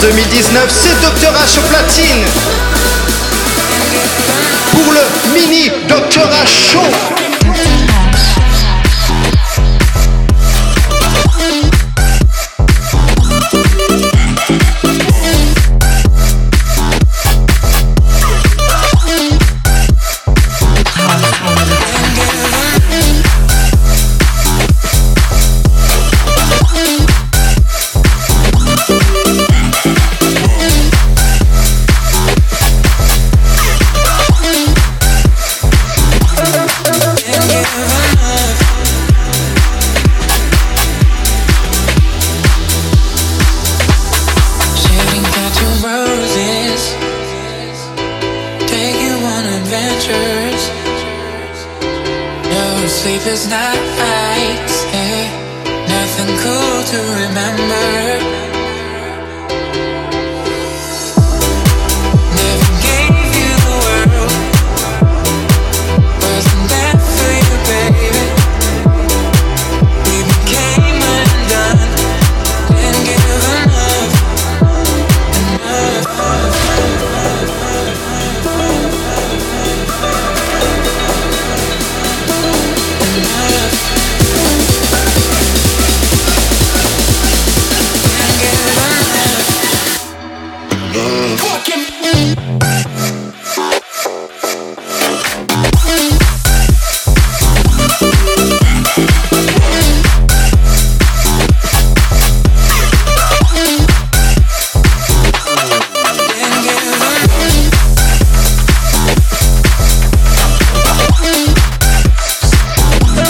2019, c'est Dr H au platine. Pour le mini Dr H Show.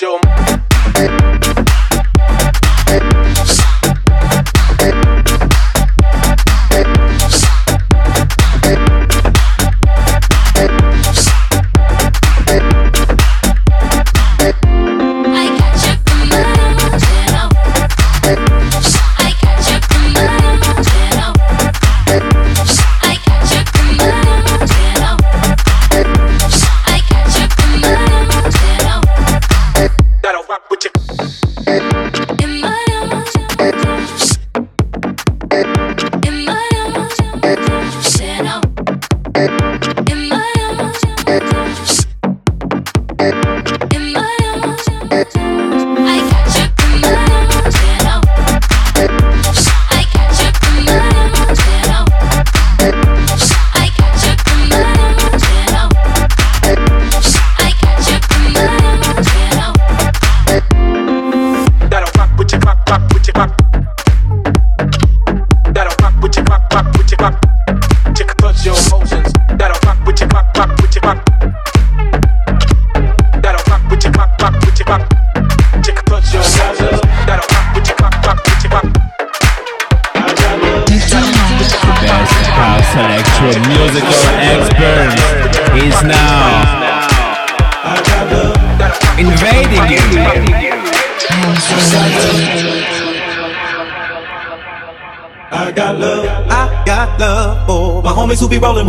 canción.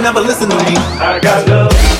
ain't never listen to me. I got love.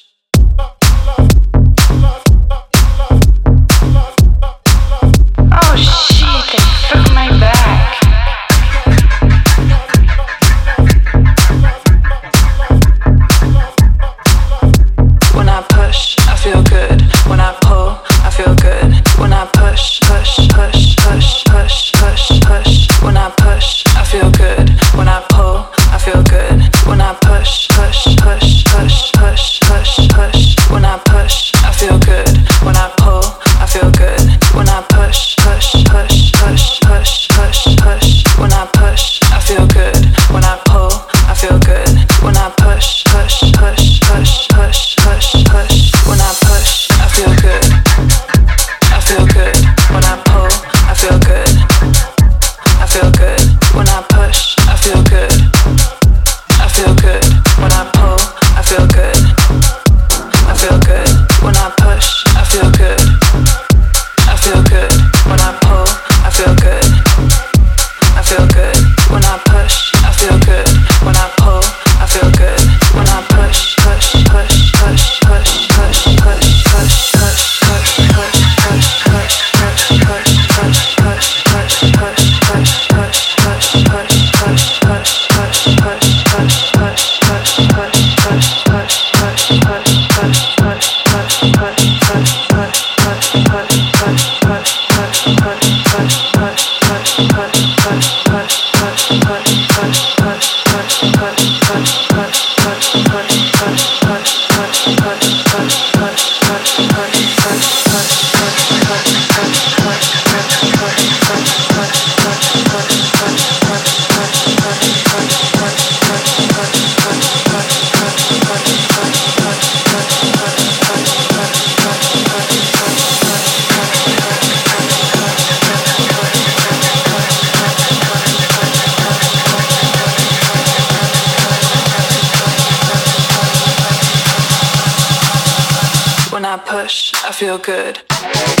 feel good.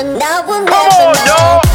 And I will never know.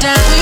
down